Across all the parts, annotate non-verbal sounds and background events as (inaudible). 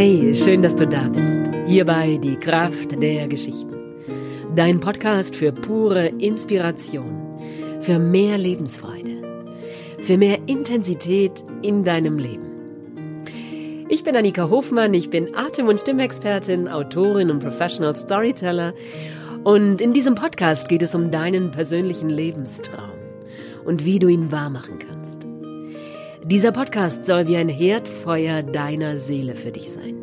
Hey, schön, dass du da bist. Hierbei die Kraft der Geschichten. Dein Podcast für pure Inspiration, für mehr Lebensfreude, für mehr Intensität in deinem Leben. Ich bin Annika Hofmann, ich bin Atem- und Stimmexpertin, Autorin und Professional Storyteller und in diesem Podcast geht es um deinen persönlichen Lebenstraum und wie du ihn wahrmachen kannst. Dieser Podcast soll wie ein Herdfeuer deiner Seele für dich sein.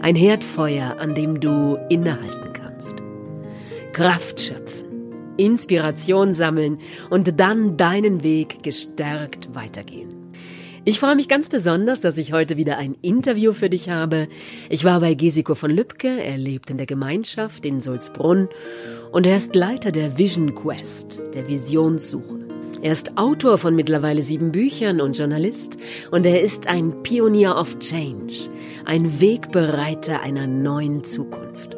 Ein Herdfeuer, an dem du innehalten kannst. Kraft schöpfen, Inspiration sammeln und dann deinen Weg gestärkt weitergehen. Ich freue mich ganz besonders, dass ich heute wieder ein Interview für dich habe. Ich war bei Gesiko von Lübcke, er lebt in der Gemeinschaft in Sulzbrunn und er ist Leiter der Vision Quest, der Visionssuche. Er ist Autor von mittlerweile sieben Büchern und Journalist und er ist ein Pionier of Change, ein Wegbereiter einer neuen Zukunft.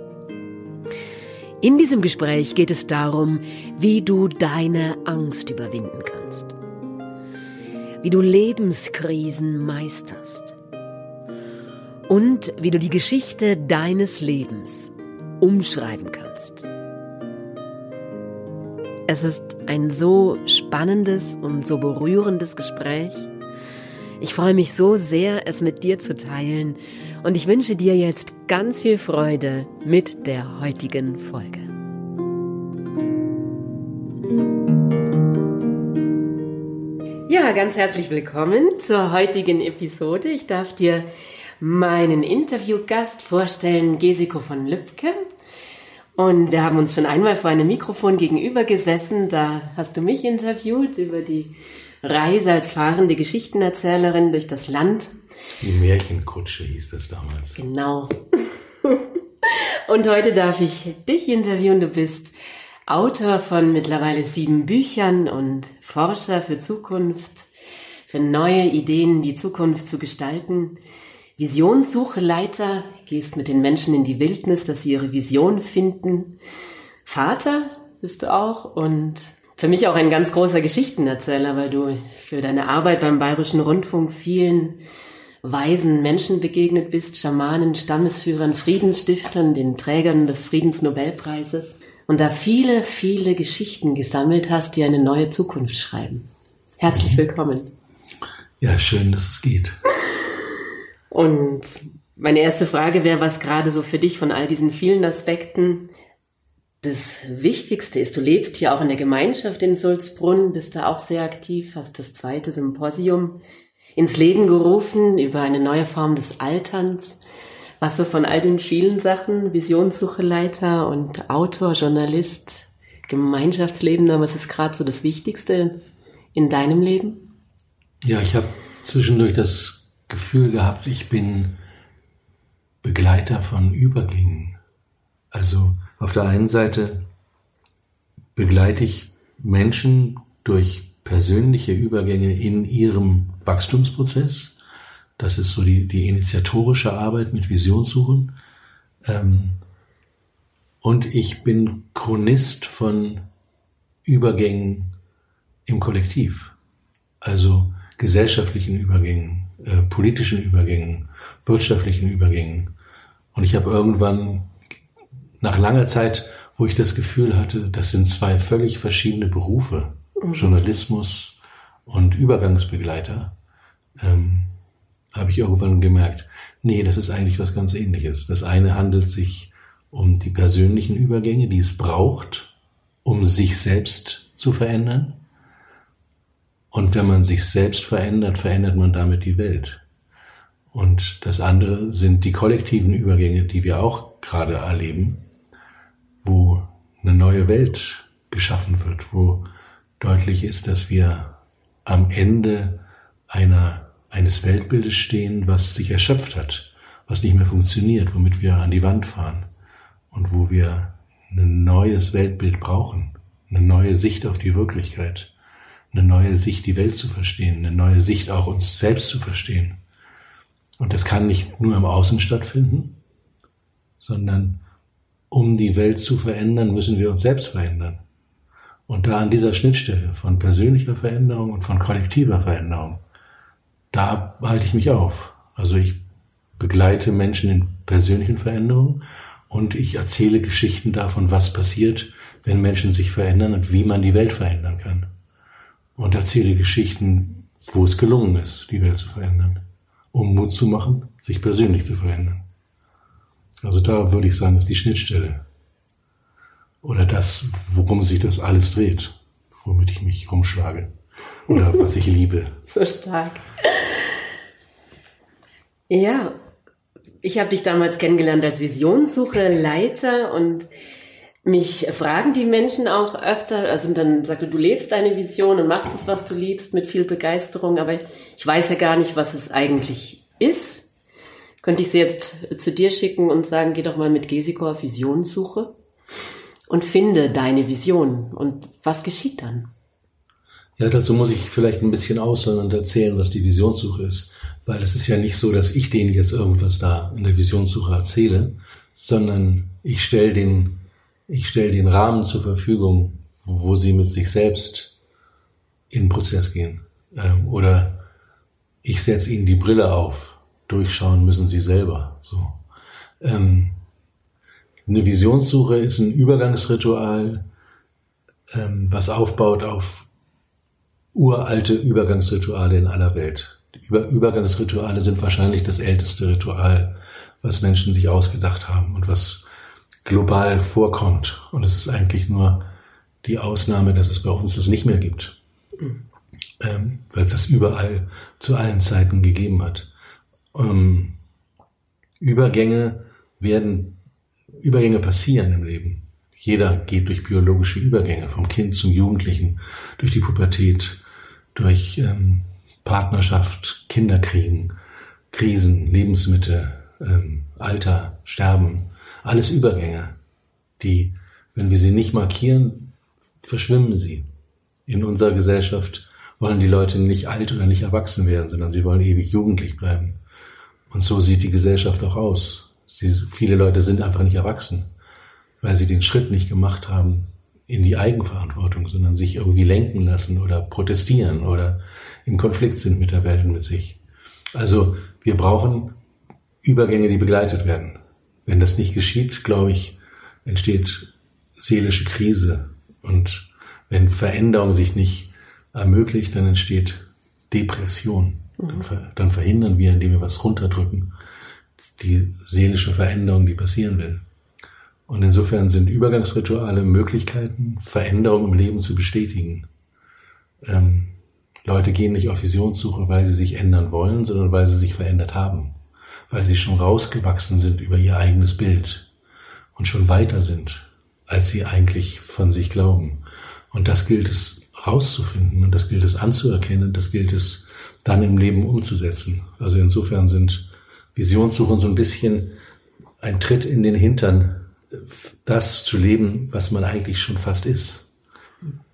In diesem Gespräch geht es darum, wie du deine Angst überwinden kannst, wie du Lebenskrisen meisterst und wie du die Geschichte deines Lebens umschreiben kannst. Es ist ein so spannendes und so berührendes Gespräch. Ich freue mich so sehr, es mit dir zu teilen und ich wünsche dir jetzt ganz viel Freude mit der heutigen Folge. Ja, ganz herzlich willkommen zur heutigen Episode. Ich darf dir meinen Interviewgast vorstellen, Gesiko von Lübcke. Und wir haben uns schon einmal vor einem Mikrofon gegenüber gesessen. Da hast du mich interviewt über die Reise als fahrende Geschichtenerzählerin durch das Land. Die Märchenkutsche hieß das damals. Genau. (laughs) Und heute darf ich dich interviewen. Du bist Autor von mittlerweile sieben Büchern und Forscher für Zukunft, für neue Ideen, die Zukunft zu gestalten. Visionssucheleiter, gehst mit den Menschen in die Wildnis, dass sie ihre Vision finden. Vater bist du auch und für mich auch ein ganz großer Geschichtenerzähler, weil du für deine Arbeit beim Bayerischen Rundfunk vielen weisen Menschen begegnet bist, Schamanen, Stammesführern, Friedensstiftern, den Trägern des Friedensnobelpreises und da viele, viele Geschichten gesammelt hast, die eine neue Zukunft schreiben. Herzlich willkommen. Ja, schön, dass es geht. Und meine erste Frage wäre, was gerade so für dich von all diesen vielen Aspekten das Wichtigste ist. Du lebst hier auch in der Gemeinschaft in Sulzbrunn, bist da auch sehr aktiv, hast das zweite Symposium ins Leben gerufen über eine neue Form des Alterns. Was so von all den vielen Sachen, Visionssucheleiter und Autor, Journalist, Gemeinschaftsleben, aber was ist gerade so das Wichtigste in deinem Leben? Ja, ich habe zwischendurch das Gefühl gehabt, ich bin Begleiter von Übergängen. Also auf der einen Seite begleite ich Menschen durch persönliche Übergänge in ihrem Wachstumsprozess. Das ist so die, die initiatorische Arbeit mit Visionssuchen. Ähm, und ich bin Chronist von Übergängen im Kollektiv, also gesellschaftlichen Übergängen, äh, politischen Übergängen, wirtschaftlichen Übergängen. Und ich habe irgendwann nach langer Zeit, wo ich das Gefühl hatte, das sind zwei völlig verschiedene Berufe, mhm. Journalismus und Übergangsbegleiter, ähm, habe ich irgendwann gemerkt, nee, das ist eigentlich was ganz ähnliches. Das eine handelt sich um die persönlichen Übergänge, die es braucht, um sich selbst zu verändern. Und wenn man sich selbst verändert, verändert man damit die Welt. Und das andere sind die kollektiven Übergänge, die wir auch gerade erleben, wo eine neue Welt geschaffen wird, wo deutlich ist, dass wir am Ende einer, eines Weltbildes stehen, was sich erschöpft hat, was nicht mehr funktioniert, womit wir an die Wand fahren und wo wir ein neues Weltbild brauchen, eine neue Sicht auf die Wirklichkeit eine neue Sicht, die Welt zu verstehen, eine neue Sicht auch uns selbst zu verstehen. Und das kann nicht nur im Außen stattfinden, sondern um die Welt zu verändern, müssen wir uns selbst verändern. Und da an dieser Schnittstelle von persönlicher Veränderung und von kollektiver Veränderung, da halte ich mich auf. Also ich begleite Menschen in persönlichen Veränderungen und ich erzähle Geschichten davon, was passiert, wenn Menschen sich verändern und wie man die Welt verändern kann. Und erzähle Geschichten, wo es gelungen ist, die Welt zu verändern, um Mut zu machen, sich persönlich zu verändern. Also da würde ich sagen, ist die Schnittstelle. Oder das, worum sich das alles dreht, womit ich mich rumschlage. Oder (laughs) was ich liebe. So stark. Ja, ich habe dich damals kennengelernt als Visionssuche, Leiter und mich fragen die Menschen auch öfter, also dann sagst du, du lebst deine Vision und machst es, was du liebst, mit viel Begeisterung, aber ich weiß ja gar nicht, was es eigentlich ist. Könnte ich sie jetzt zu dir schicken und sagen, geh doch mal mit Gesiko auf Visionssuche und finde deine Vision. Und was geschieht dann? Ja, dazu muss ich vielleicht ein bisschen ausholen und erzählen, was die Visionssuche ist. Weil es ist ja nicht so, dass ich denen jetzt irgendwas da in der Visionssuche erzähle, sondern ich stelle den, ich stelle den Rahmen zur Verfügung, wo sie mit sich selbst in den Prozess gehen. Ähm, oder ich setze ihnen die Brille auf. Durchschauen müssen sie selber. So. Ähm, eine Visionssuche ist ein Übergangsritual, ähm, was aufbaut auf uralte Übergangsrituale in aller Welt. Über Übergangsrituale sind wahrscheinlich das älteste Ritual, was Menschen sich ausgedacht haben und was global vorkommt. Und es ist eigentlich nur die Ausnahme, dass es bei uns das nicht mehr gibt. Ähm, weil es das überall zu allen Zeiten gegeben hat. Ähm, Übergänge werden Übergänge passieren im Leben. Jeder geht durch biologische Übergänge, vom Kind zum Jugendlichen, durch die Pubertät, durch ähm, Partnerschaft, Kinderkriegen, Krisen, Lebensmittel, ähm, Alter, Sterben, alles Übergänge, die, wenn wir sie nicht markieren, verschwimmen sie. In unserer Gesellschaft wollen die Leute nicht alt oder nicht erwachsen werden, sondern sie wollen ewig jugendlich bleiben. Und so sieht die Gesellschaft auch aus. Sie, viele Leute sind einfach nicht erwachsen, weil sie den Schritt nicht gemacht haben in die Eigenverantwortung, sondern sich irgendwie lenken lassen oder protestieren oder im Konflikt sind mit der Welt und mit sich. Also wir brauchen Übergänge, die begleitet werden. Wenn das nicht geschieht, glaube ich, entsteht seelische Krise. Und wenn Veränderung sich nicht ermöglicht, dann entsteht Depression. Dann, ver dann verhindern wir, indem wir was runterdrücken, die seelische Veränderung, die passieren will. Und insofern sind Übergangsrituale Möglichkeiten, Veränderungen im Leben zu bestätigen. Ähm, Leute gehen nicht auf Visionssuche, weil sie sich ändern wollen, sondern weil sie sich verändert haben. Weil sie schon rausgewachsen sind über ihr eigenes Bild und schon weiter sind, als sie eigentlich von sich glauben. Und das gilt es rauszufinden und das gilt es anzuerkennen, das gilt es dann im Leben umzusetzen. Also insofern sind Visionssuchen so ein bisschen ein Tritt in den Hintern, das zu leben, was man eigentlich schon fast ist.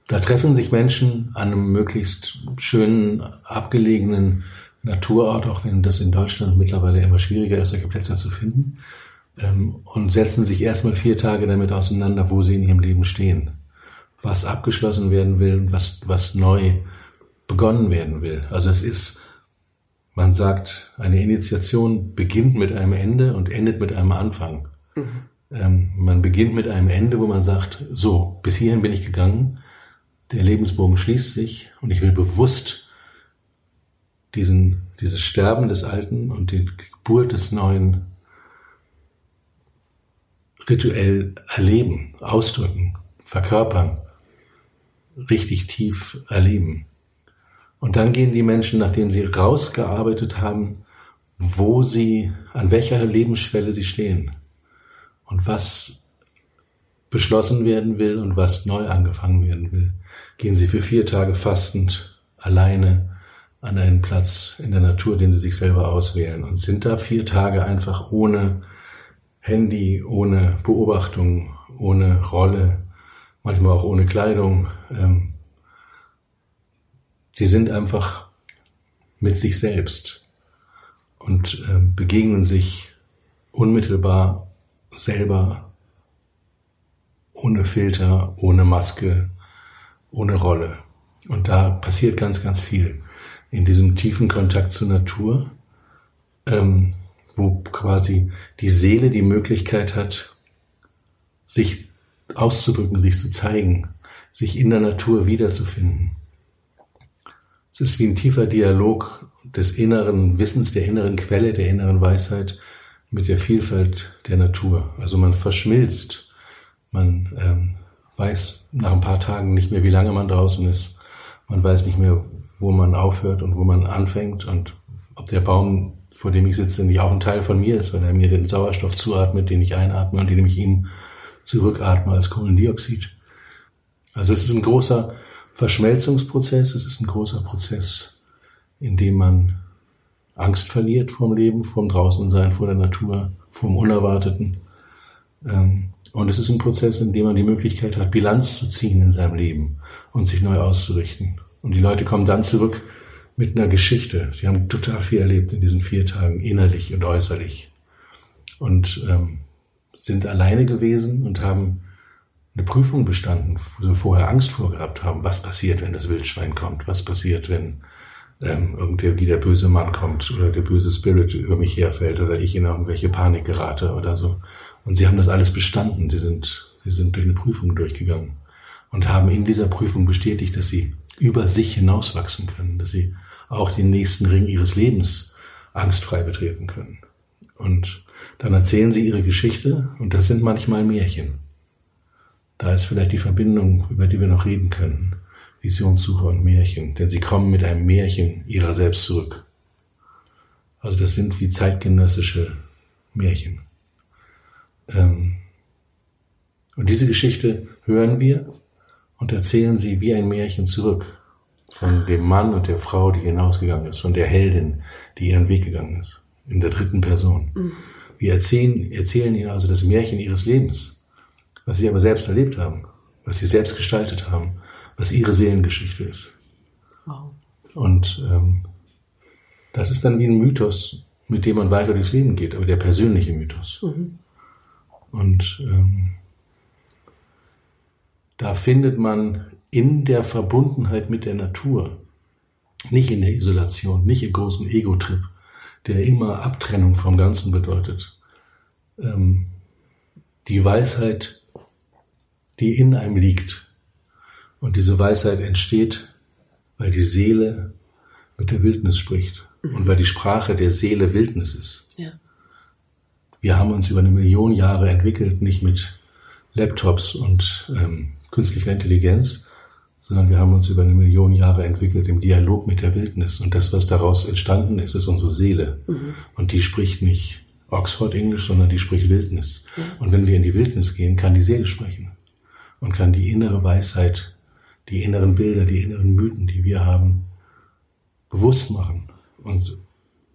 Da treffen sich Menschen an einem möglichst schönen, abgelegenen Naturort, auch wenn das in Deutschland mittlerweile immer schwieriger ist, solche Plätze zu finden, ähm, und setzen sich erstmal vier Tage damit auseinander, wo sie in ihrem Leben stehen, was abgeschlossen werden will und was, was neu begonnen werden will. Also es ist man sagt, eine Initiation beginnt mit einem Ende und endet mit einem Anfang. Mhm. Ähm, man beginnt mit einem Ende, wo man sagt, so, bis hierhin bin ich gegangen, der Lebensbogen schließt sich und ich will bewusst diesen, dieses Sterben des Alten und die Geburt des Neuen rituell erleben, ausdrücken, verkörpern, richtig tief erleben. Und dann gehen die Menschen, nachdem sie rausgearbeitet haben, wo sie, an welcher Lebensschwelle sie stehen und was beschlossen werden will und was neu angefangen werden will, gehen sie für vier Tage fastend alleine an einen Platz in der Natur, den sie sich selber auswählen und sind da vier Tage einfach ohne Handy, ohne Beobachtung, ohne Rolle, manchmal auch ohne Kleidung, ähm, Sie sind einfach mit sich selbst und äh, begegnen sich unmittelbar selber, ohne Filter, ohne Maske, ohne Rolle. Und da passiert ganz, ganz viel. In diesem tiefen Kontakt zur Natur ähm, wo quasi die Seele die Möglichkeit hat, sich auszudrücken, sich zu zeigen, sich in der Natur wiederzufinden. Es ist wie ein tiefer Dialog des inneren Wissens, der inneren Quelle, der inneren Weisheit mit der Vielfalt der Natur. Also man verschmilzt, man ähm, weiß nach ein paar Tagen nicht mehr, wie lange man draußen ist, man weiß nicht mehr, wo man aufhört und wo man anfängt und ob der Baum, vor dem ich sitze, nicht auch ein Teil von mir ist, weil er mir den Sauerstoff zuatmet, den ich einatme und den ich ihm zurückatme als Kohlendioxid. Also es ist ein großer Verschmelzungsprozess, es ist ein großer Prozess, in dem man Angst verliert vom Leben, vom Draußensein, vor der Natur, vom Unerwarteten. Ähm, und es ist ein Prozess, in dem man die Möglichkeit hat, Bilanz zu ziehen in seinem Leben und sich neu auszurichten. Und die Leute kommen dann zurück mit einer Geschichte. Die haben total viel erlebt in diesen vier Tagen, innerlich und äußerlich. Und ähm, sind alleine gewesen und haben eine Prüfung bestanden, wo sie vorher Angst vorgehabt haben, was passiert, wenn das Wildschwein kommt, was passiert, wenn ähm, irgendwie der böse Mann kommt oder der böse Spirit über mich herfällt oder ich in irgendwelche Panik gerate oder so. Und sie haben das alles bestanden. Sie sind, sie sind durch eine Prüfung durchgegangen und haben in dieser Prüfung bestätigt, dass sie über sich hinauswachsen können, dass sie auch den nächsten Ring ihres Lebens angstfrei betreten können. Und dann erzählen sie ihre Geschichte und das sind manchmal Märchen. Da ist vielleicht die Verbindung, über die wir noch reden können. Visionssuche und Märchen, denn sie kommen mit einem Märchen ihrer selbst zurück. Also das sind wie zeitgenössische Märchen. Ähm, und diese Geschichte hören wir und erzählen sie wie ein Märchen zurück von dem Mann und der Frau, die hinausgegangen ist, von der Heldin, die ihren Weg gegangen ist, in der dritten Person. Mhm. Wir erzählen, erzählen ihnen also das Märchen ihres Lebens, was sie aber selbst erlebt haben, was sie selbst gestaltet haben, was ihre Seelengeschichte ist. Wow. Und ähm, das ist dann wie ein Mythos, mit dem man weiter durchs Leben geht, aber der persönliche Mythos. Mhm. Und ähm, da findet man in der Verbundenheit mit der Natur, nicht in der Isolation, nicht im großen Ego-Trip, der immer Abtrennung vom Ganzen bedeutet, ähm, die Weisheit, die in einem liegt. Und diese Weisheit entsteht, weil die Seele mit der Wildnis spricht mhm. und weil die Sprache der Seele Wildnis ist. Ja. Wir haben uns über eine Million Jahre entwickelt, nicht mit Laptops und ähm, künstlicher Intelligenz, sondern wir haben uns über eine Million Jahre entwickelt im Dialog mit der Wildnis. Und das, was daraus entstanden ist, ist unsere Seele. Mhm. Und die spricht nicht Oxford Englisch, sondern die spricht Wildnis. Mhm. Und wenn wir in die Wildnis gehen, kann die Seele sprechen. Und kann die innere Weisheit, die inneren Bilder, die inneren Mythen, die wir haben, bewusst machen und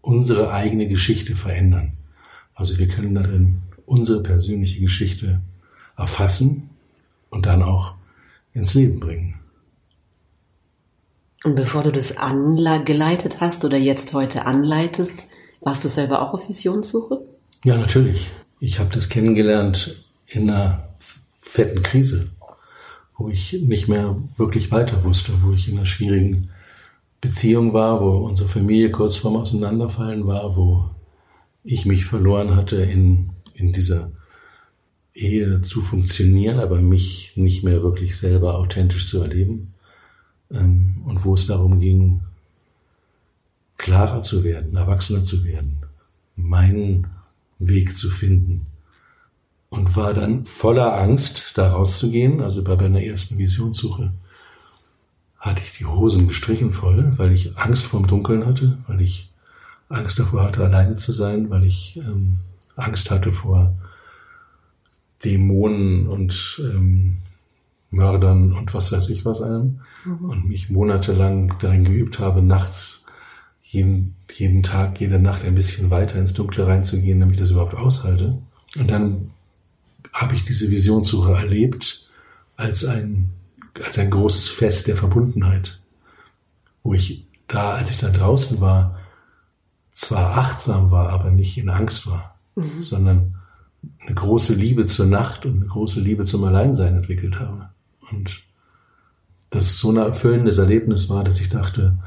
unsere eigene Geschichte verändern. Also wir können darin unsere persönliche Geschichte erfassen und dann auch ins Leben bringen. Und bevor du das angeleitet hast oder jetzt heute anleitest, warst du selber auch auf Visionssuche? Ja, natürlich. Ich habe das kennengelernt in einer fetten Krise, wo ich nicht mehr wirklich weiter wusste, wo ich in einer schwierigen Beziehung war, wo unsere Familie kurz vorm Auseinanderfallen war, wo ich mich verloren hatte in, in dieser Ehe zu funktionieren, aber mich nicht mehr wirklich selber authentisch zu erleben. Ähm, und wo es darum ging, klarer zu werden, erwachsener zu werden, meinen Weg zu finden. Und war dann voller Angst, da rauszugehen. Also bei meiner ersten Visionssuche hatte ich die Hosen gestrichen voll, weil ich Angst vorm Dunkeln hatte, weil ich Angst davor hatte, alleine zu sein, weil ich ähm, Angst hatte vor Dämonen und ähm, Mördern und was weiß ich was allem. Mhm. Und mich monatelang darin geübt habe, nachts jeden, jeden Tag, jede Nacht ein bisschen weiter ins Dunkle reinzugehen, damit ich das überhaupt aushalte. Und dann habe ich diese Visionssuche erlebt als ein, als ein großes Fest der Verbundenheit, wo ich da, als ich da draußen war, zwar achtsam war, aber nicht in Angst war, mhm. sondern eine große Liebe zur Nacht und eine große Liebe zum Alleinsein entwickelt habe. Und das so ein erfüllendes Erlebnis war, dass ich dachte,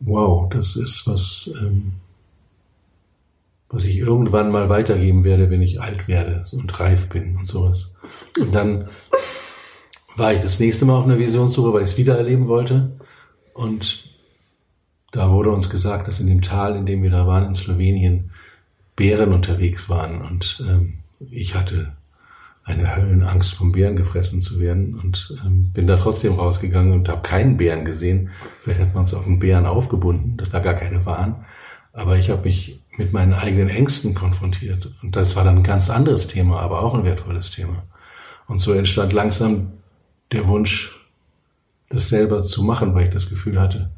wow, das ist was, ähm, was ich irgendwann mal weitergeben werde, wenn ich alt werde und reif bin und sowas. Und dann war ich das nächste Mal auf einer Visionssuche, weil ich es wieder erleben wollte. Und da wurde uns gesagt, dass in dem Tal, in dem wir da waren, in Slowenien, Bären unterwegs waren. Und ähm, ich hatte eine Höllenangst, vom Bären gefressen zu werden und ähm, bin da trotzdem rausgegangen und habe keinen Bären gesehen. Vielleicht hat man uns auch einen Bären aufgebunden, dass da gar keine waren. Aber ich habe mich mit meinen eigenen Ängsten konfrontiert. Und das war dann ein ganz anderes Thema, aber auch ein wertvolles Thema. Und so entstand langsam der Wunsch, das selber zu machen, weil ich das Gefühl hatte,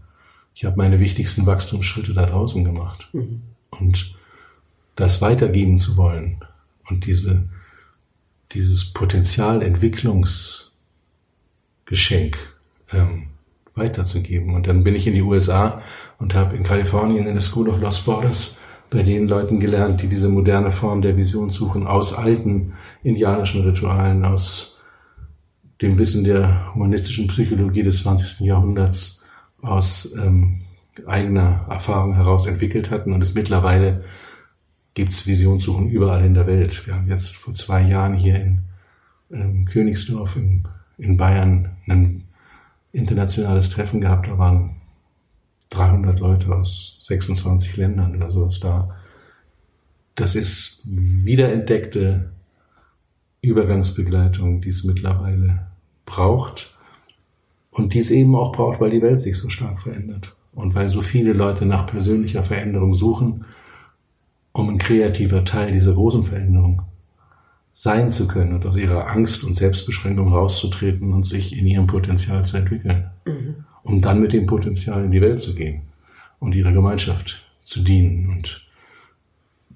ich habe meine wichtigsten Wachstumsschritte da draußen gemacht. Mhm. Und das weitergeben zu wollen und diese dieses Potenzial Entwicklungsgeschenk ähm, weiterzugeben. Und dann bin ich in die USA und habe in Kalifornien in der School of Lost Borders bei den Leuten gelernt, die diese moderne Form der Vision suchen, aus alten indianischen Ritualen, aus dem Wissen der humanistischen Psychologie des 20. Jahrhunderts, aus ähm, eigener Erfahrung heraus entwickelt hatten und es mittlerweile gibt's Visionssuchen überall in der Welt. Wir haben jetzt vor zwei Jahren hier in ähm, Königsdorf in, in Bayern ein internationales Treffen gehabt. Da waren 300 Leute aus 26 Ländern oder sowas da. Das ist wiederentdeckte Übergangsbegleitung, die es mittlerweile braucht und die es eben auch braucht, weil die Welt sich so stark verändert und weil so viele Leute nach persönlicher Veränderung suchen um ein kreativer Teil dieser großen Veränderung sein zu können und aus ihrer Angst und Selbstbeschränkung rauszutreten und sich in ihrem Potenzial zu entwickeln, mhm. um dann mit dem Potenzial in die Welt zu gehen und ihrer Gemeinschaft zu dienen und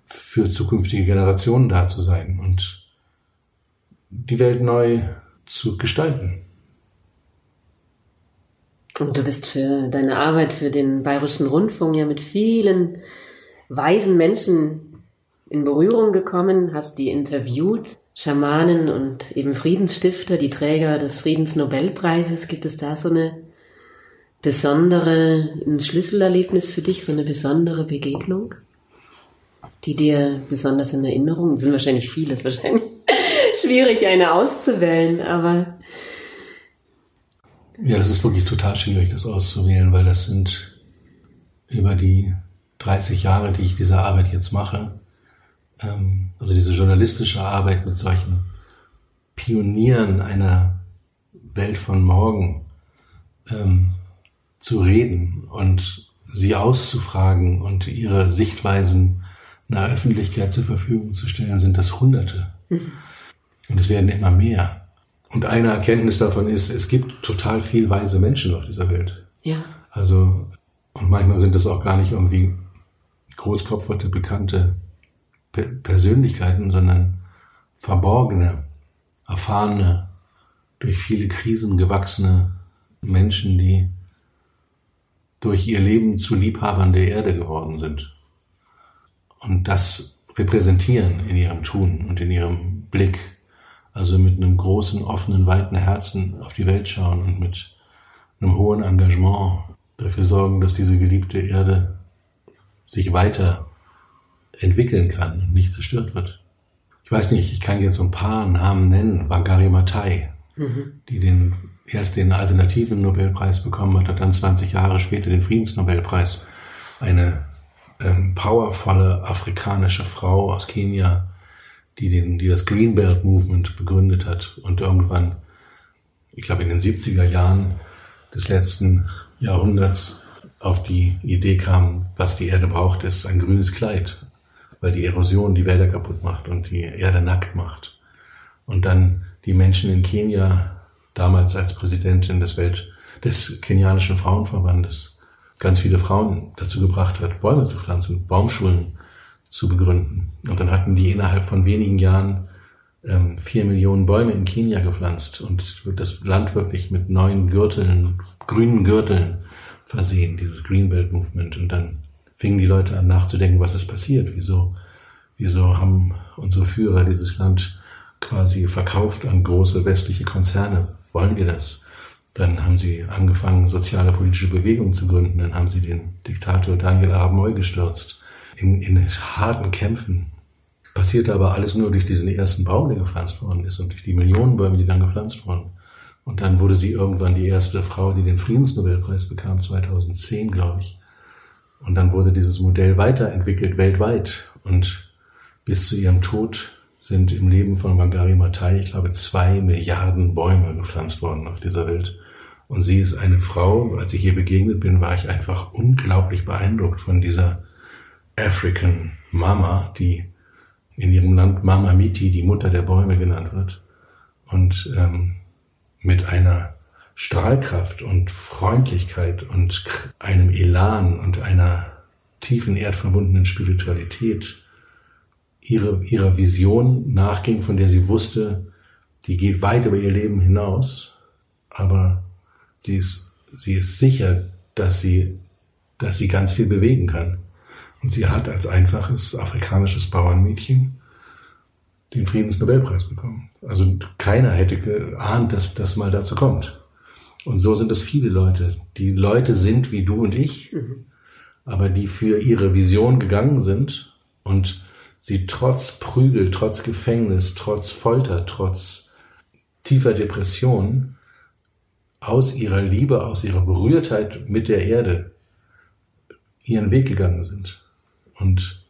für zukünftige Generationen da zu sein und die Welt neu zu gestalten. Und du bist für deine Arbeit für den Bayerischen Rundfunk ja mit vielen weisen Menschen in Berührung gekommen, hast die interviewt, Schamanen und eben Friedensstifter, die Träger des Friedensnobelpreises. Gibt es da so eine besondere, ein Schlüsselerlebnis für dich, so eine besondere Begegnung, die dir besonders in Erinnerung, das sind wahrscheinlich vieles, wahrscheinlich (laughs) schwierig, eine auszuwählen, aber ja, das ist wirklich total schwierig, das auszuwählen, weil das sind über die 30 Jahre, die ich diese Arbeit jetzt mache, ähm, also diese journalistische Arbeit mit solchen Pionieren einer Welt von morgen ähm, zu reden und sie auszufragen und ihre Sichtweisen einer Öffentlichkeit zur Verfügung zu stellen, sind das Hunderte. Mhm. Und es werden immer mehr. Und eine Erkenntnis davon ist, es gibt total viel weise Menschen auf dieser Welt. Ja. Also, und manchmal sind das auch gar nicht irgendwie großkopferte, bekannte Persönlichkeiten, sondern verborgene, erfahrene, durch viele Krisen gewachsene Menschen, die durch ihr Leben zu Liebhabern der Erde geworden sind. Und das repräsentieren in ihrem Tun und in ihrem Blick. Also mit einem großen, offenen, weiten Herzen auf die Welt schauen und mit einem hohen Engagement dafür sorgen, dass diese geliebte Erde sich weiter entwickeln kann und nicht zerstört wird. Ich weiß nicht, ich kann jetzt so ein paar Namen nennen. Wangari Matai, mhm. die den, erst den alternativen Nobelpreis bekommen hat, hat dann 20 Jahre später den Friedensnobelpreis. Eine ähm, powervolle afrikanische Frau aus Kenia, die, den, die das Greenbelt Movement begründet hat und irgendwann, ich glaube in den 70er Jahren des letzten Jahrhunderts auf die Idee kam, was die Erde braucht, ist ein grünes Kleid, weil die Erosion die Wälder kaputt macht und die Erde nackt macht. Und dann die Menschen in Kenia, damals als Präsidentin des Welt, des kenianischen Frauenverbandes, ganz viele Frauen dazu gebracht hat, Bäume zu pflanzen, Baumschulen zu begründen. Und dann hatten die innerhalb von wenigen Jahren ähm, vier Millionen Bäume in Kenia gepflanzt und das Land wirklich mit neuen Gürteln, grünen Gürteln versehen, dieses Greenbelt Movement. Und dann fingen die Leute an nachzudenken, was ist passiert, wieso, wieso haben unsere Führer dieses Land quasi verkauft an große westliche Konzerne. Wollen wir das? Dann haben sie angefangen, soziale politische Bewegungen zu gründen. Dann haben sie den Diktator Daniel Arab Moy gestürzt. in, in harten Kämpfen. Passierte aber alles nur durch diesen ersten Baum, der gepflanzt worden ist und durch die Millionen Bäume, die dann gepflanzt wurden. Und dann wurde sie irgendwann die erste Frau, die den Friedensnobelpreis bekam, 2010, glaube ich. Und dann wurde dieses Modell weiterentwickelt weltweit. Und bis zu ihrem Tod sind im Leben von Mangari Matai, ich glaube, zwei Milliarden Bäume gepflanzt worden auf dieser Welt. Und sie ist eine Frau, als ich ihr begegnet bin, war ich einfach unglaublich beeindruckt von dieser African Mama, die in ihrem Land Mama Miti, die Mutter der Bäume genannt wird. Und ähm, mit einer Strahlkraft und Freundlichkeit und einem Elan und einer tiefen erdverbundenen Spiritualität ihre, ihrer Vision nachging, von der sie wusste, die geht weit über ihr Leben hinaus, aber sie ist, sie ist sicher, dass sie, dass sie ganz viel bewegen kann. Und sie hat als einfaches afrikanisches Bauernmädchen den Friedensnobelpreis bekommen. Also keiner hätte geahnt, dass das mal dazu kommt. Und so sind es viele Leute. Die Leute sind wie du und ich, mhm. aber die für ihre Vision gegangen sind und sie trotz Prügel, trotz Gefängnis, trotz Folter, trotz tiefer Depression aus ihrer Liebe, aus ihrer Berührtheit mit der Erde ihren Weg gegangen sind. Und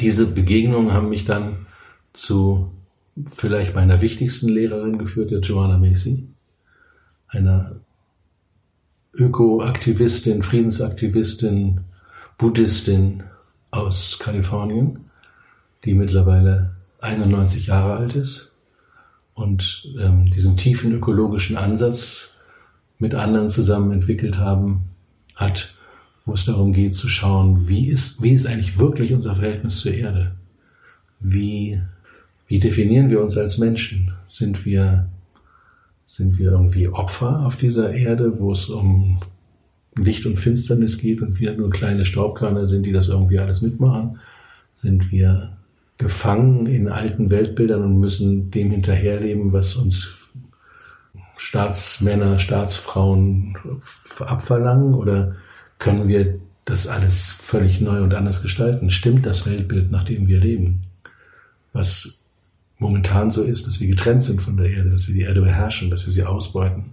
diese Begegnungen haben mich dann zu vielleicht meiner wichtigsten Lehrerin geführt, der Joanna Macy, einer Ökoaktivistin, Friedensaktivistin, Buddhistin aus Kalifornien, die mittlerweile 91 Jahre alt ist und ähm, diesen tiefen ökologischen Ansatz mit anderen zusammen entwickelt haben, hat, wo es darum geht zu schauen, wie ist, wie ist eigentlich wirklich unser Verhältnis zur Erde? Wie wie definieren wir uns als Menschen? Sind wir, sind wir irgendwie Opfer auf dieser Erde, wo es um Licht und Finsternis geht und wir nur kleine Staubkörner sind, die das irgendwie alles mitmachen? Sind wir gefangen in alten Weltbildern und müssen dem hinterherleben, was uns Staatsmänner, Staatsfrauen abverlangen? Oder können wir das alles völlig neu und anders gestalten? Stimmt das Weltbild, nach dem wir leben? Was momentan so ist, dass wir getrennt sind von der Erde, dass wir die Erde beherrschen, dass wir sie ausbeuten,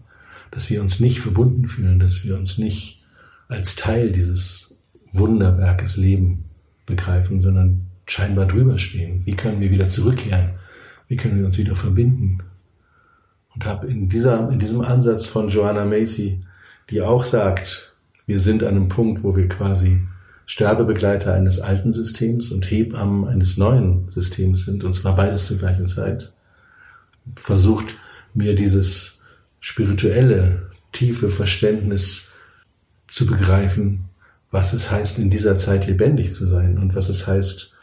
dass wir uns nicht verbunden fühlen, dass wir uns nicht als Teil dieses Wunderwerkes Leben begreifen, sondern scheinbar drüber stehen. Wie können wir wieder zurückkehren? Wie können wir uns wieder verbinden? Und habe in, in diesem Ansatz von Joanna Macy, die auch sagt, wir sind an einem Punkt, wo wir quasi Sterbebegleiter eines alten Systems und Hebammen eines neuen Systems sind, und zwar beides zur gleichen Zeit, versucht mir dieses spirituelle, tiefe Verständnis zu begreifen, was es heißt, in dieser Zeit lebendig zu sein und was es heißt,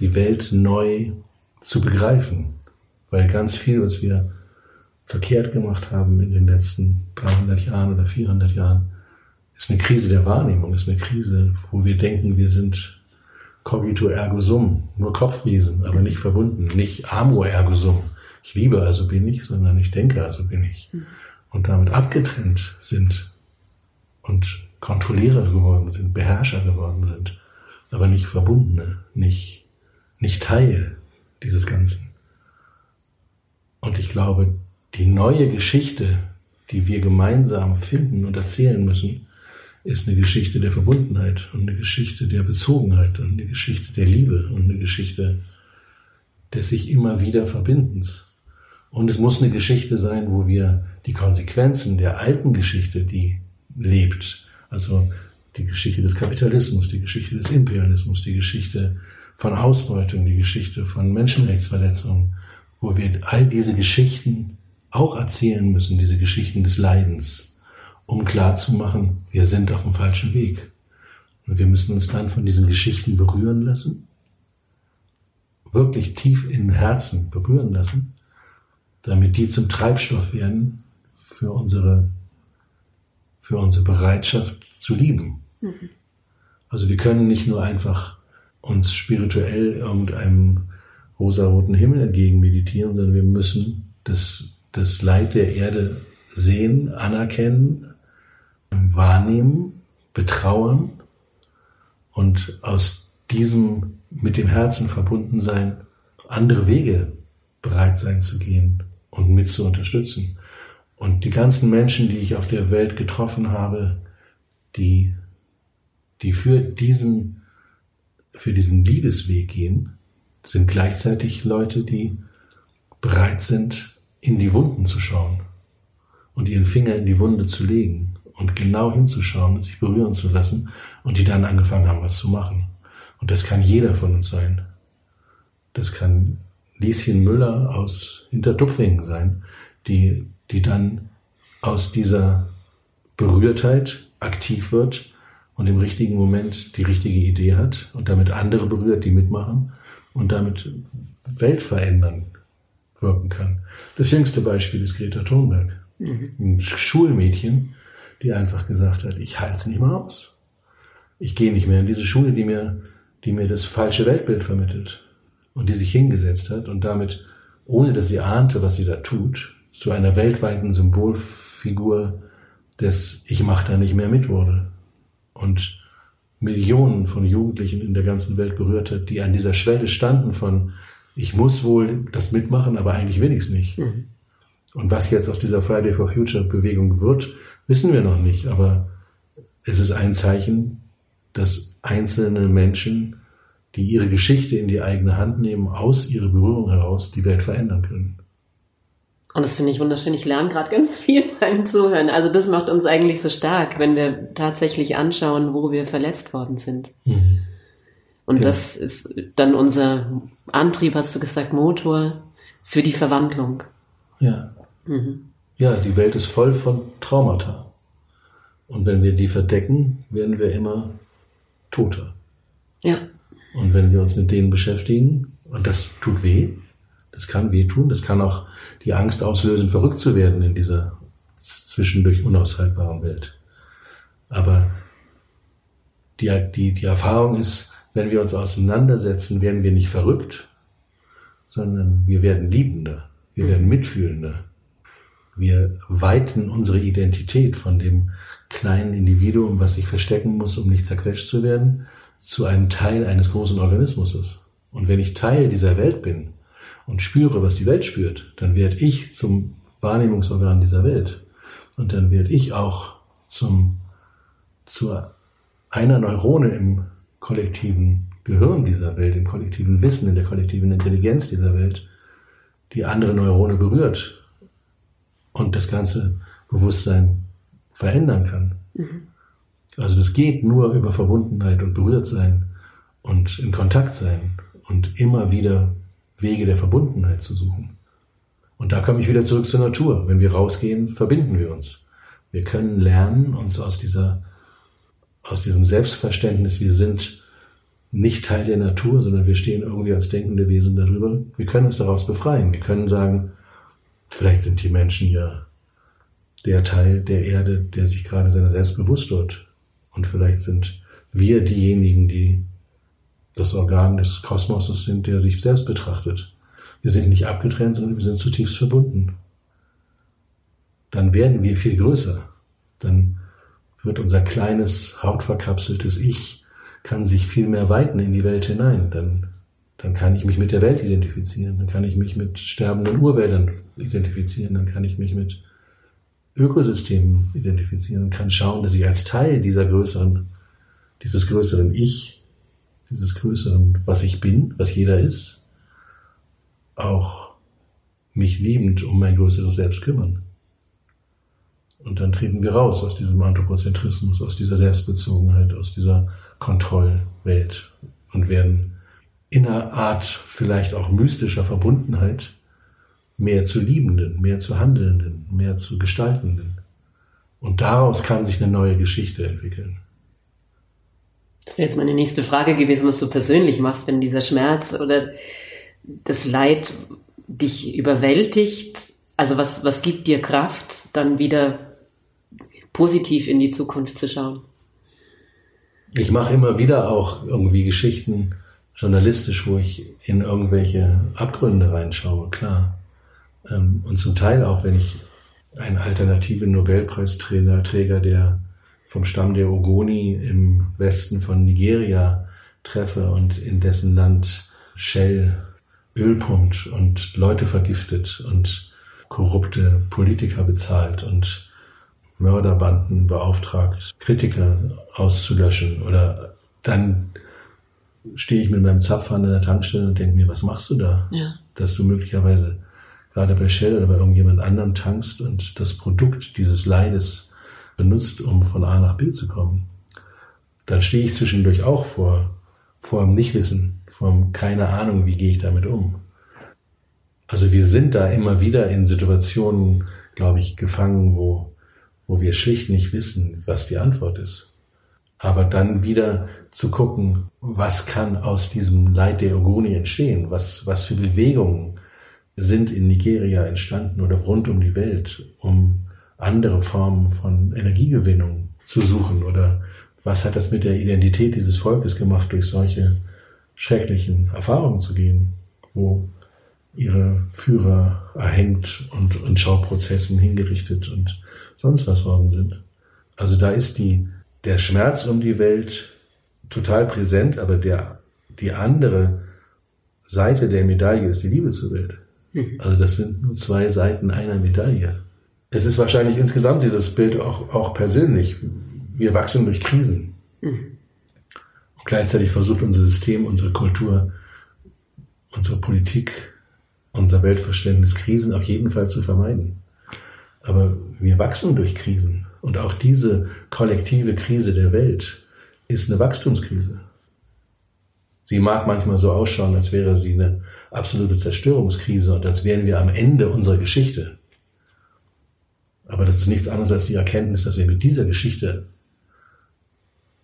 die Welt neu zu begreifen. Weil ganz viel, was wir verkehrt gemacht haben in den letzten 300 Jahren oder 400 Jahren, ist eine Krise der Wahrnehmung, ist eine Krise, wo wir denken, wir sind cogito ergo sum, nur Kopfwesen, aber nicht verbunden, nicht amor ergo sum. Ich liebe, also bin ich, sondern ich denke, also bin ich. Mhm. Und damit abgetrennt sind und Kontrollierer geworden sind, Beherrscher geworden sind, aber nicht Verbundene, nicht, nicht Teil dieses Ganzen. Und ich glaube, die neue Geschichte, die wir gemeinsam finden und erzählen müssen, ist eine Geschichte der Verbundenheit und eine Geschichte der Bezogenheit und eine Geschichte der Liebe und eine Geschichte des sich immer wieder Verbindens. Und es muss eine Geschichte sein, wo wir die Konsequenzen der alten Geschichte, die lebt, also die Geschichte des Kapitalismus, die Geschichte des Imperialismus, die Geschichte von Ausbeutung, die Geschichte von Menschenrechtsverletzungen, wo wir all diese Geschichten auch erzählen müssen, diese Geschichten des Leidens, um klarzumachen, wir sind auf dem falschen Weg. Und wir müssen uns dann von diesen Geschichten berühren lassen, wirklich tief im Herzen berühren lassen, damit die zum Treibstoff werden für unsere, für unsere Bereitschaft zu lieben. Mhm. Also wir können nicht nur einfach uns spirituell irgendeinem rosaroten Himmel entgegen meditieren, sondern wir müssen das, das Leid der Erde sehen, anerkennen, wahrnehmen, betrauern und aus diesem mit dem Herzen verbunden sein, andere Wege bereit sein zu gehen und mit zu unterstützen. Und die ganzen Menschen, die ich auf der Welt getroffen habe, die, die für diesen, für diesen Liebesweg gehen, sind gleichzeitig Leute, die bereit sind, in die Wunden zu schauen und ihren Finger in die Wunde zu legen und genau hinzuschauen und sich berühren zu lassen und die dann angefangen haben, was zu machen. Und das kann jeder von uns sein. Das kann Lieschen Müller aus Hintertupfingen sein, die, die dann aus dieser Berührtheit aktiv wird und im richtigen Moment die richtige Idee hat und damit andere berührt, die mitmachen und damit Welt verändern wirken kann. Das jüngste Beispiel ist Greta Thunberg. Mhm. Ein Schulmädchen, die einfach gesagt hat, ich halte es nicht mehr aus. Ich gehe nicht mehr in diese Schule, die mir, die mir das falsche Weltbild vermittelt und die sich hingesetzt hat und damit, ohne dass sie ahnte, was sie da tut, zu einer weltweiten Symbolfigur des Ich mach da nicht mehr mit wurde. Und Millionen von Jugendlichen in der ganzen Welt berührt hat, die an dieser Schwelle standen von ich muss wohl das mitmachen, aber eigentlich will ich es nicht. Mhm. Und was jetzt aus dieser Friday for Future Bewegung wird, wissen wir noch nicht. Aber es ist ein Zeichen, dass einzelne Menschen, die ihre Geschichte in die eigene Hand nehmen, aus ihrer Berührung heraus die Welt verändern können. Und das finde ich wunderschön. Ich lerne gerade ganz viel (laughs) beim Zuhören. Also das macht uns eigentlich so stark, wenn wir tatsächlich anschauen, wo wir verletzt worden sind. Mhm. Und ja. das ist dann unser Antrieb, hast du gesagt, Motor für die Verwandlung. Ja. Mhm. Ja, die Welt ist voll von Traumata. Und wenn wir die verdecken, werden wir immer toter. Ja. Und wenn wir uns mit denen beschäftigen, und das tut weh, das kann wehtun, das kann auch die Angst auslösen, verrückt zu werden in dieser zwischendurch unaushaltbaren Welt. Aber die, die, die Erfahrung ist, wenn wir uns auseinandersetzen, werden wir nicht verrückt, sondern wir werden liebender, wir werden mitfühlender. Wir weiten unsere Identität von dem kleinen Individuum, was sich verstecken muss, um nicht zerquetscht zu werden, zu einem Teil eines großen Organismus. Und wenn ich Teil dieser Welt bin und spüre, was die Welt spürt, dann werde ich zum Wahrnehmungsorgan dieser Welt. Und dann werde ich auch zum, zu einer Neurone im kollektiven Gehirn dieser Welt, im kollektiven Wissen, in der kollektiven Intelligenz dieser Welt, die andere Neurone berührt und das ganze Bewusstsein verändern kann. Mhm. Also das geht nur über Verbundenheit und Berührtsein und in Kontakt sein und immer wieder Wege der Verbundenheit zu suchen. Und da komme ich wieder zurück zur Natur. Wenn wir rausgehen, verbinden wir uns. Wir können lernen, uns aus dieser, aus diesem Selbstverständnis, wir sind nicht Teil der Natur, sondern wir stehen irgendwie als denkende Wesen darüber. Wir können uns daraus befreien. Wir können sagen, vielleicht sind die Menschen ja der Teil der Erde, der sich gerade seiner selbst bewusst wird. Und vielleicht sind wir diejenigen, die das Organ des Kosmoses sind, der sich selbst betrachtet. Wir sind nicht abgetrennt, sondern wir sind zutiefst verbunden. Dann werden wir viel größer. Dann wird unser kleines, hautverkapseltes Ich kann sich viel mehr weiten in die Welt hinein. Dann, dann kann ich mich mit der Welt identifizieren. Dann kann ich mich mit sterbenden Urwäldern identifizieren. Dann kann ich mich mit Ökosystemen identifizieren und kann schauen, dass ich als Teil dieser größeren, dieses größeren Ich, dieses größeren, was ich bin, was jeder ist, auch mich liebend um mein größeres Selbst kümmern. Und dann treten wir raus aus diesem Anthropozentrismus, aus dieser Selbstbezogenheit, aus dieser Kontrollwelt und werden in einer Art vielleicht auch mystischer Verbundenheit mehr zu Liebenden, mehr zu Handelnden, mehr zu Gestaltenden. Und daraus kann sich eine neue Geschichte entwickeln. Das wäre jetzt meine nächste Frage gewesen, was du persönlich machst, wenn dieser Schmerz oder das Leid dich überwältigt. Also was, was gibt dir Kraft, dann wieder positiv in die Zukunft zu schauen? Ich mache immer wieder auch irgendwie Geschichten journalistisch, wo ich in irgendwelche Abgründe reinschaue, klar. Ähm, und zum Teil auch, wenn ich einen alternativen Nobelpreisträger, Träger der vom Stamm der Ogoni im Westen von Nigeria treffe und in dessen Land Shell Öl pumpt und Leute vergiftet und korrupte Politiker bezahlt und Mörderbanden beauftragt, Kritiker auszulöschen oder dann stehe ich mit meinem Zapfhahn an der Tankstelle und denke mir, was machst du da? Ja. Dass du möglicherweise gerade bei Shell oder bei irgendjemand anderem tankst und das Produkt dieses Leides benutzt, um von A nach B zu kommen. Dann stehe ich zwischendurch auch vor, vor dem Nichtwissen, vor dem keine Ahnung, wie gehe ich damit um. Also wir sind da immer wieder in Situationen, glaube ich, gefangen, wo, wo wir schlicht nicht wissen, was die Antwort ist. Aber dann wieder zu gucken, was kann aus diesem Leid der Ogoni entstehen? Was, was für Bewegungen sind in Nigeria entstanden oder rund um die Welt, um andere Formen von Energiegewinnung zu suchen? Oder was hat das mit der Identität dieses Volkes gemacht, durch solche schrecklichen Erfahrungen zu gehen, wo ihre Führer erhängt und in Schauprozessen hingerichtet und sonst was worden sind? Also da ist die, der Schmerz um die Welt total präsent, aber der, die andere Seite der Medaille ist die Liebe zur Welt. Mhm. Also das sind nur zwei Seiten einer Medaille. Es ist wahrscheinlich insgesamt dieses Bild auch, auch persönlich. Wir wachsen durch Krisen. Mhm. Und gleichzeitig versucht unser System, unsere Kultur, unsere Politik, unser Weltverständnis Krisen auf jeden Fall zu vermeiden. Aber wir wachsen durch Krisen. Und auch diese kollektive Krise der Welt ist eine Wachstumskrise. Sie mag manchmal so ausschauen, als wäre sie eine absolute Zerstörungskrise und als wären wir am Ende unserer Geschichte. Aber das ist nichts anderes als die Erkenntnis, dass wir mit dieser Geschichte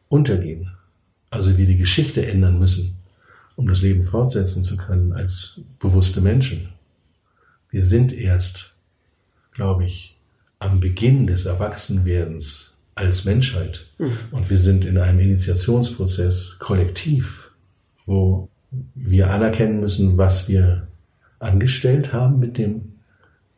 untergehen. Also wir die Geschichte ändern müssen, um das Leben fortsetzen zu können als bewusste Menschen. Wir sind erst, glaube ich, am Beginn des Erwachsenwerdens als Menschheit. Mhm. Und wir sind in einem Initiationsprozess kollektiv wo wir anerkennen müssen, was wir angestellt haben mit dem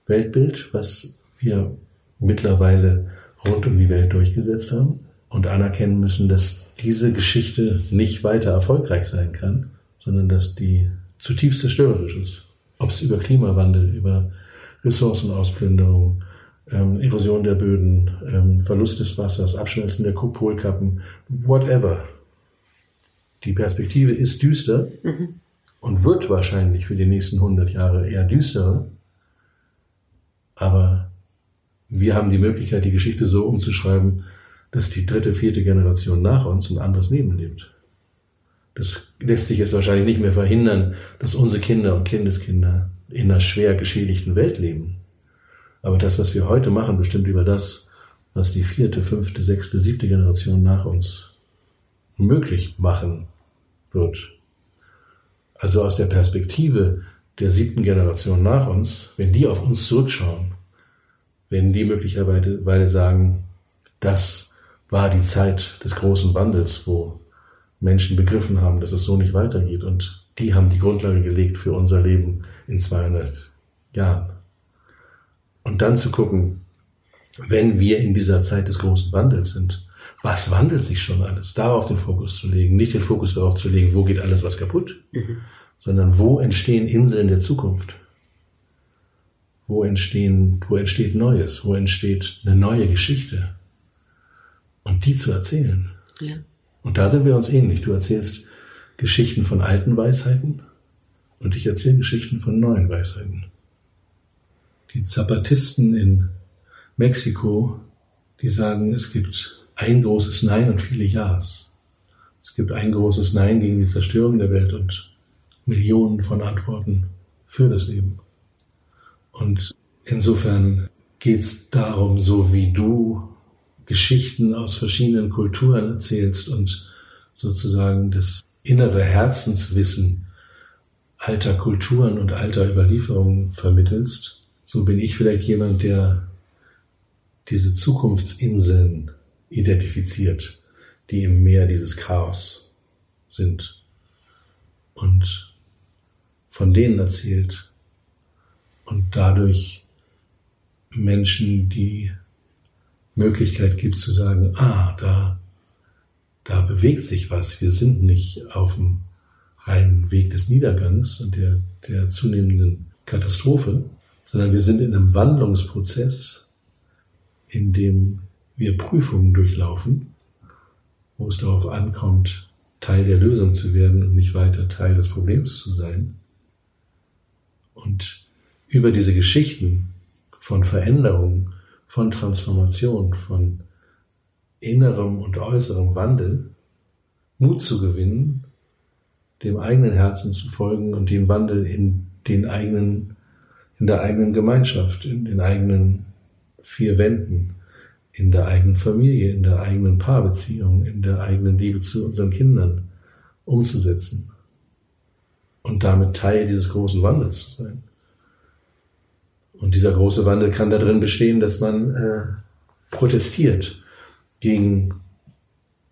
Weltbild, was wir mittlerweile rund um die Welt durchgesetzt haben und anerkennen müssen, dass diese Geschichte nicht weiter erfolgreich sein kann, sondern dass die zutiefst zerstörerisch ist. Ob es über Klimawandel, über Ressourcenausplünderung, ähm, Erosion der Böden, ähm, Verlust des Wassers, Abschmelzen der Polkappen, whatever die Perspektive ist düster mhm. und wird wahrscheinlich für die nächsten 100 Jahre eher düsterer. Aber wir haben die Möglichkeit, die Geschichte so umzuschreiben, dass die dritte, vierte Generation nach uns ein anderes Leben lebt. Das lässt sich jetzt wahrscheinlich nicht mehr verhindern, dass unsere Kinder und Kindeskinder in einer schwer geschädigten Welt leben. Aber das, was wir heute machen, bestimmt über das, was die vierte, fünfte, sechste, siebte Generation nach uns möglich machen wird. Also aus der Perspektive der siebten Generation nach uns, wenn die auf uns zurückschauen, werden die möglicherweise sagen, das war die Zeit des großen Wandels, wo Menschen begriffen haben, dass es so nicht weitergeht und die haben die Grundlage gelegt für unser Leben in 200 Jahren. Und dann zu gucken, wenn wir in dieser Zeit des großen Wandels sind, was wandelt sich schon alles? Darauf den Fokus zu legen, nicht den Fokus darauf zu legen, wo geht alles was kaputt, mhm. sondern wo entstehen Inseln der Zukunft? Wo entstehen, wo entsteht Neues? Wo entsteht eine neue Geschichte? Und die zu erzählen. Ja. Und da sind wir uns ähnlich. Du erzählst Geschichten von alten Weisheiten und ich erzähle Geschichten von neuen Weisheiten. Die Zapatisten in Mexiko, die sagen, es gibt ein großes Nein und viele Ja's. Es gibt ein großes Nein gegen die Zerstörung der Welt und Millionen von Antworten für das Leben. Und insofern geht es darum, so wie du Geschichten aus verschiedenen Kulturen erzählst und sozusagen das innere Herzenswissen alter Kulturen und alter Überlieferungen vermittelst, so bin ich vielleicht jemand, der diese Zukunftsinseln identifiziert, die im Meer dieses Chaos sind und von denen erzählt und dadurch Menschen die Möglichkeit gibt zu sagen, ah, da, da bewegt sich was. Wir sind nicht auf dem reinen Weg des Niedergangs und der, der zunehmenden Katastrophe, sondern wir sind in einem Wandlungsprozess, in dem wir Prüfungen durchlaufen, wo es darauf ankommt, Teil der Lösung zu werden und nicht weiter Teil des Problems zu sein. Und über diese Geschichten von Veränderung, von Transformation, von innerem und äußerem Wandel Mut zu gewinnen, dem eigenen Herzen zu folgen und den Wandel in den eigenen, in der eigenen Gemeinschaft, in den eigenen vier Wänden, in der eigenen Familie, in der eigenen Paarbeziehung, in der eigenen Liebe zu unseren Kindern umzusetzen und damit Teil dieses großen Wandels zu sein. Und dieser große Wandel kann darin bestehen, dass man äh, protestiert gegen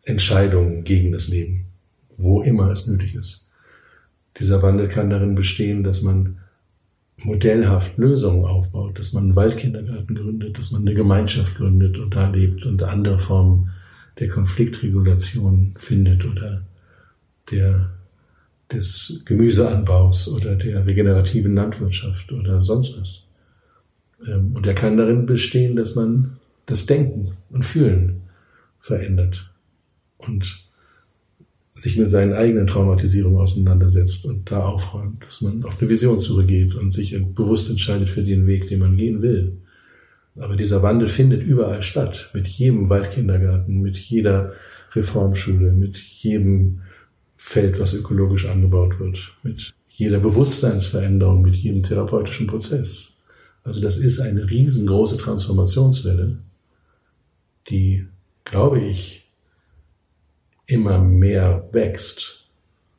Entscheidungen gegen das Leben, wo immer es nötig ist. Dieser Wandel kann darin bestehen, dass man modellhaft Lösungen aufbaut, dass man einen Waldkindergarten gründet, dass man eine Gemeinschaft gründet und da lebt und andere Formen der Konfliktregulation findet oder der, des Gemüseanbaus oder der regenerativen Landwirtschaft oder sonst was. Ähm, und er kann darin bestehen, dass man das Denken und Fühlen verändert und sich mit seinen eigenen Traumatisierungen auseinandersetzt und da aufräumt, dass man auf eine Vision zurückgeht und sich bewusst entscheidet für den Weg, den man gehen will. Aber dieser Wandel findet überall statt, mit jedem Waldkindergarten, mit jeder Reformschule, mit jedem Feld, was ökologisch angebaut wird, mit jeder Bewusstseinsveränderung, mit jedem therapeutischen Prozess. Also das ist eine riesengroße Transformationswelle, die, glaube ich, immer mehr wächst.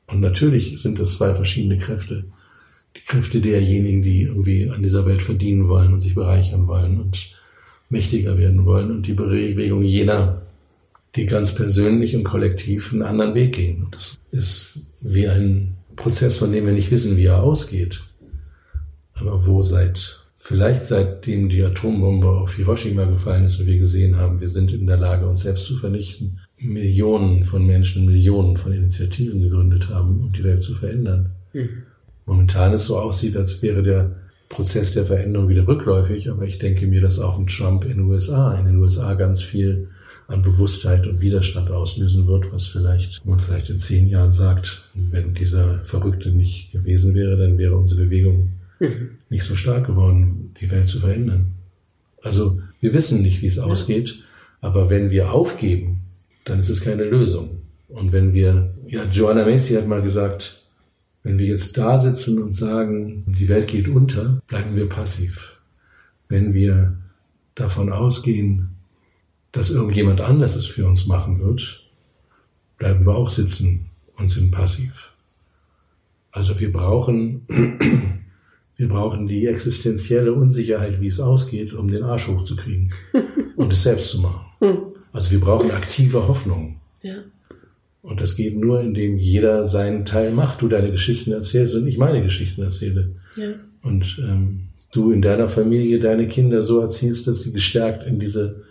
Und natürlich sind es zwei verschiedene Kräfte. Die Kräfte derjenigen, die irgendwie an dieser Welt verdienen wollen und sich bereichern wollen und mächtiger werden wollen und die Bewegung jener, die ganz persönlich und kollektiv einen anderen Weg gehen. Und das ist wie ein Prozess, von dem wir nicht wissen, wie er ausgeht, aber wo seit Vielleicht seitdem die Atombombe auf Hiroshima gefallen ist und wir gesehen haben, wir sind in der Lage, uns selbst zu vernichten, Millionen von Menschen, Millionen von Initiativen gegründet haben, um die Welt zu verändern. Mhm. Momentan es so aussieht, als wäre der Prozess der Veränderung wieder rückläufig, aber ich denke mir, dass auch ein Trump in den USA, in den USA ganz viel an Bewusstheit und Widerstand auslösen wird, was vielleicht, man vielleicht in zehn Jahren sagt, wenn dieser Verrückte nicht gewesen wäre, dann wäre unsere Bewegung mhm. nicht so stark geworden, die Welt zu verändern. Also wir wissen nicht, wie es ja. ausgeht, aber wenn wir aufgeben, dann ist es keine Lösung. Und wenn wir, ja, Joanna Macy hat mal gesagt, wenn wir jetzt da sitzen und sagen, die Welt geht unter, bleiben wir passiv. Wenn wir davon ausgehen, dass irgendjemand anders es für uns machen wird, bleiben wir auch sitzen und sind passiv. Also wir brauchen (clears throat) wir brauchen die existenzielle Unsicherheit, wie es ausgeht, um den Arsch hochzukriegen (laughs) und es selbst zu machen. Also wir brauchen aktive Hoffnung. Ja. Und das geht nur, indem jeder seinen Teil macht. Du deine Geschichten erzählst und ich meine Geschichten erzähle. Ja. Und ähm, du in deiner Familie deine Kinder so erziehst, dass sie gestärkt in diese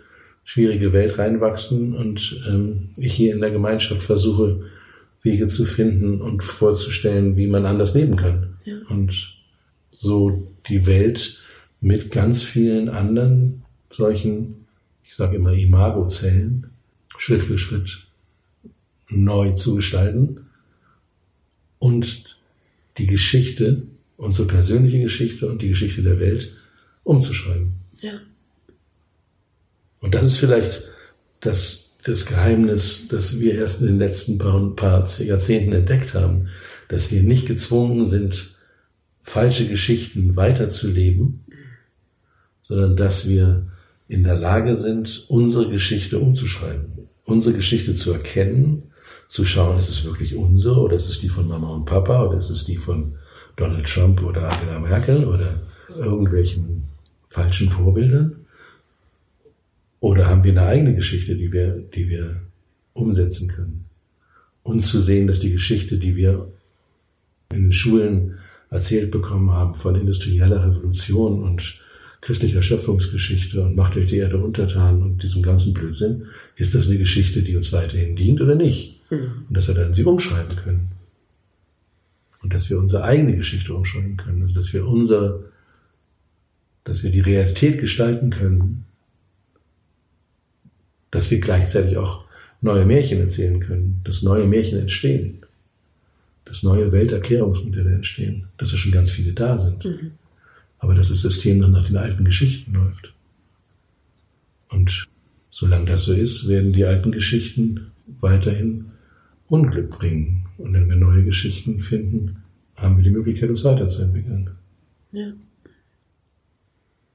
schwierige Welt reinwachsen und ähm, ich hier in der Gemeinschaft versuche, Wege zu finden und vorzustellen, wie man anders leben kann. Ja. Und so die Welt mit ganz vielen anderen solchen, ich sage immer Imagozellen, Schritt für Schritt neu zu gestalten und die Geschichte, unsere persönliche Geschichte und die Geschichte der Welt umzuschreiben. Ja. Und das ist vielleicht das, das Geheimnis, das wir erst in den letzten paar, paar Jahrzehnten entdeckt haben, dass wir nicht gezwungen sind, falsche Geschichten weiterzuleben, sondern dass wir in der Lage sind, unsere Geschichte umzuschreiben, unsere Geschichte zu erkennen, zu schauen, ist es wirklich unsere oder ist es die von Mama und Papa oder ist es die von Donald Trump oder Angela Merkel oder irgendwelchen falschen Vorbildern? Oder haben wir eine eigene Geschichte, die wir, die wir umsetzen können? Und zu sehen, dass die Geschichte, die wir in den Schulen erzählt bekommen haben von industrieller Revolution und christlicher Schöpfungsgeschichte und macht euch die Erde untertan und diesem ganzen Blödsinn, ist das eine Geschichte, die uns weiterhin dient oder nicht? Mhm. Und dass wir dann sie umschreiben können. Und dass wir unsere eigene Geschichte umschreiben können. Also dass wir unser, dass wir die Realität gestalten können, dass wir gleichzeitig auch neue Märchen erzählen können, dass neue Märchen entstehen, dass neue Welterklärungsmodelle entstehen, dass ja schon ganz viele da sind. Mhm aber dass das System dann nach den alten Geschichten läuft. Und solange das so ist, werden die alten Geschichten weiterhin Unglück bringen. Und wenn wir neue Geschichten finden, haben wir die Möglichkeit, uns weiterzuentwickeln. Ja.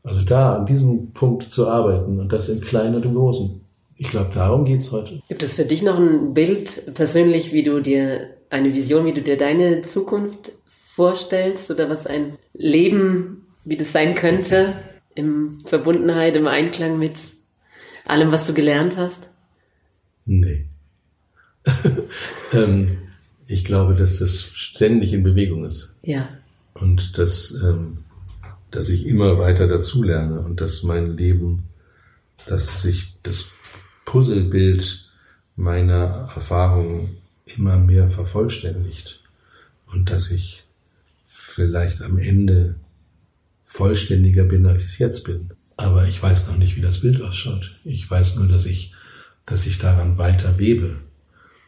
Also da an diesem Punkt zu arbeiten und das in kleinen Dosen. Ich glaube, darum geht es heute. Gibt es für dich noch ein Bild persönlich, wie du dir eine Vision, wie du dir deine Zukunft vorstellst oder was ein Leben wie das sein könnte, im Verbundenheit, im Einklang mit allem, was du gelernt hast? Nee. (laughs) ähm, ich glaube, dass das ständig in Bewegung ist. Ja. Und dass, ähm, dass ich immer weiter dazulerne und dass mein Leben, dass sich das Puzzlebild meiner Erfahrungen immer mehr vervollständigt und dass ich vielleicht am Ende vollständiger bin, als ich es jetzt bin. Aber ich weiß noch nicht, wie das Bild ausschaut. Ich weiß nur, dass ich, dass ich daran weiter webe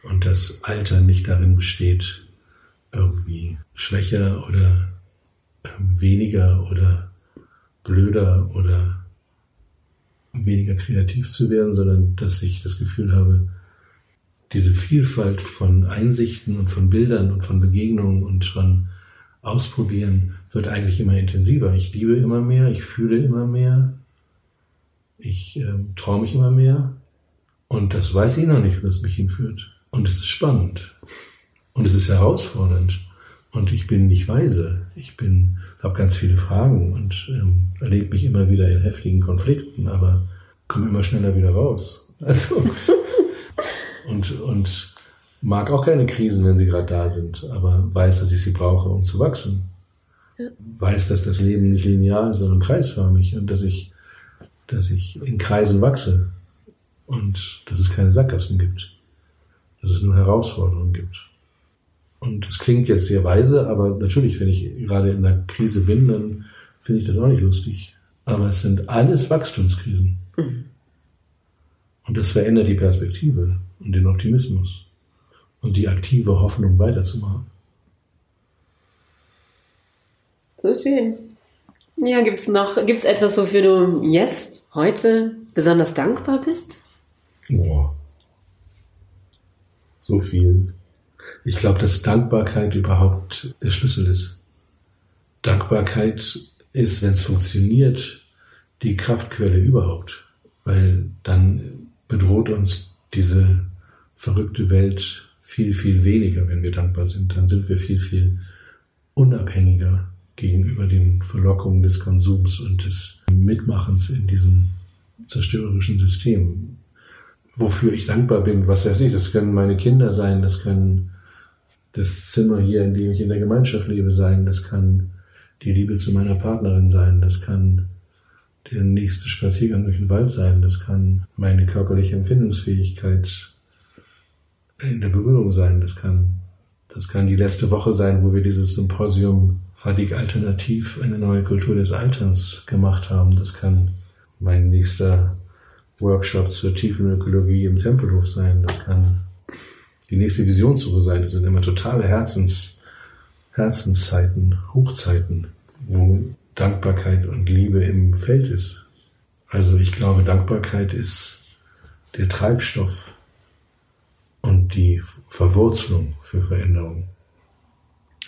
und das Alter nicht darin besteht, irgendwie schwächer oder ähm, weniger oder blöder oder weniger kreativ zu werden, sondern dass ich das Gefühl habe, diese Vielfalt von Einsichten und von Bildern und von Begegnungen und von Ausprobieren wird eigentlich immer intensiver. Ich liebe immer mehr, ich fühle immer mehr, ich äh, traue mich immer mehr. Und das weiß ich noch nicht, wo es mich hinführt. Und es ist spannend. Und es ist herausfordernd. Und ich bin nicht weise. Ich bin, habe ganz viele Fragen und ähm, erlebe mich immer wieder in heftigen Konflikten, aber komme immer schneller wieder raus. Also (laughs) und und mag auch keine Krisen, wenn sie gerade da sind, aber weiß, dass ich sie brauche, um zu wachsen. Ja. Weiß, dass das Leben nicht linear ist, sondern kreisförmig und dass ich, dass ich in Kreisen wachse und dass es keine Sackgassen gibt, dass es nur Herausforderungen gibt. Und es klingt jetzt sehr weise, aber natürlich, wenn ich gerade in einer Krise bin, dann finde ich das auch nicht lustig. Aber es sind alles Wachstumskrisen. Mhm. Und das verändert die Perspektive und den Optimismus und die aktive Hoffnung weiterzumachen. So schön. Ja, gibt's noch, gibt's etwas, wofür du jetzt, heute besonders dankbar bist? Boah. So viel. Ich glaube, dass Dankbarkeit überhaupt der Schlüssel ist. Dankbarkeit ist, wenn es funktioniert, die Kraftquelle überhaupt. Weil dann bedroht uns diese verrückte Welt viel, viel weniger, wenn wir dankbar sind. Dann sind wir viel, viel unabhängiger gegenüber den Verlockungen des Konsums und des Mitmachens in diesem zerstörerischen System. Wofür ich dankbar bin, was weiß ich, das können meine Kinder sein, das können das Zimmer hier, in dem ich in der Gemeinschaft lebe, sein, das kann die Liebe zu meiner Partnerin sein, das kann der nächste Spaziergang durch den Wald sein, das kann meine körperliche Empfindungsfähigkeit in der Berührung sein. Das kann, das kann die letzte Woche sein, wo wir dieses Symposium Fadig Alternativ, eine neue Kultur des Alterns gemacht haben. Das kann mein nächster Workshop zur tiefen Ökologie im Tempelhof sein. Das kann die nächste Visionssuche sein. Das sind immer totale Herzens, Herzenszeiten, Hochzeiten, wo Dankbarkeit und Liebe im Feld ist. Also ich glaube, Dankbarkeit ist der Treibstoff und die Verwurzelung für Veränderung.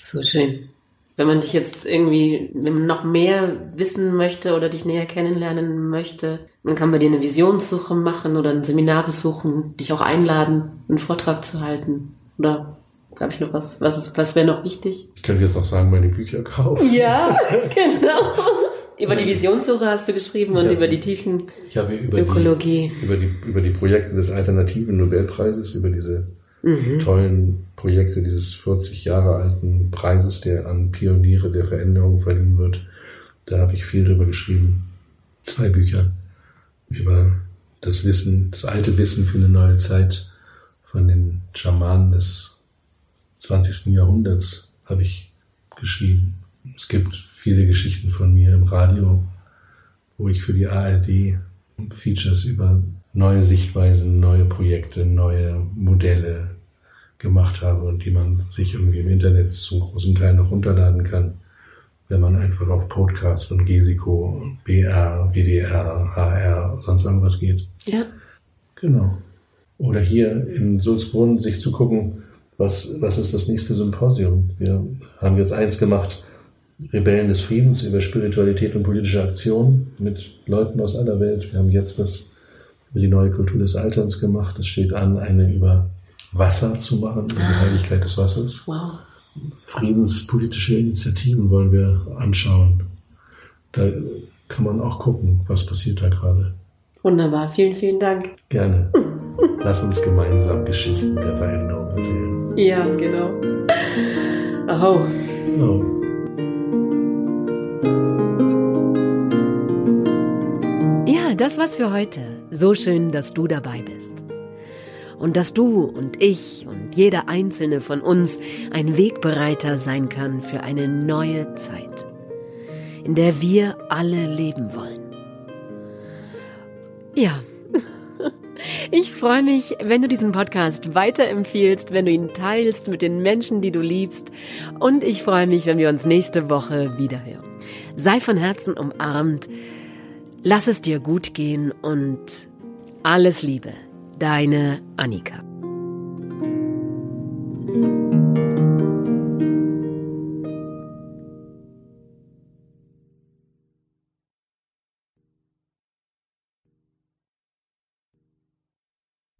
So schön. Wenn man dich jetzt irgendwie noch mehr wissen möchte oder dich näher kennenlernen möchte, man kann bei dir eine Visionssuche machen oder ein Seminar besuchen, dich auch einladen, einen Vortrag zu halten. Oder habe ich noch was? Was, was wäre noch wichtig? Ich kann jetzt noch sagen, meine Bücher kaufen. Ja, (laughs) genau. Über die Visionssuche hast du geschrieben und habe, über die tiefen ich habe über Ökologie. Die, über, die, über die Projekte des alternativen Nobelpreises, über diese mhm. tollen Projekte dieses 40 Jahre alten Preises, der an Pioniere der Veränderung verliehen wird. Da habe ich viel drüber geschrieben. zwei Bücher über das Wissen, das alte Wissen für eine neue Zeit von den Schamanen des 20. Jahrhunderts habe ich geschrieben. Es gibt viele Geschichten von mir im Radio, wo ich für die ARD Features über neue Sichtweisen, neue Projekte, neue Modelle gemacht habe und die man sich irgendwie im Internet zum großen Teil noch runterladen kann, wenn man einfach auf Podcast und Gesiko, BR, WDR, HR, sonst irgendwas geht. Ja. Genau. Oder hier in Sulzbrunn sich zu gucken, was, was ist das nächste Symposium? Wir haben jetzt eins gemacht, Rebellen des Friedens über Spiritualität und politische Aktion mit Leuten aus aller Welt. Wir haben jetzt das über die neue Kultur des Alterns gemacht. Es steht an, eine über Wasser zu machen, über die Heiligkeit des Wassers. Wow. Friedenspolitische Initiativen wollen wir anschauen. Da kann man auch gucken, was passiert da gerade. Wunderbar, vielen, vielen Dank. Gerne. Lass uns gemeinsam Geschichten der Veränderung erzählen. Ja, genau. Oh. Oh. Das war's für heute. So schön, dass du dabei bist. Und dass du und ich und jeder einzelne von uns ein Wegbereiter sein kann für eine neue Zeit, in der wir alle leben wollen. Ja, (laughs) ich freue mich, wenn du diesen Podcast weiterempfiehlst, wenn du ihn teilst mit den Menschen, die du liebst. Und ich freue mich, wenn wir uns nächste Woche wiederhören. Sei von Herzen umarmt. Lass es dir gut gehen und alles Liebe. Deine Annika.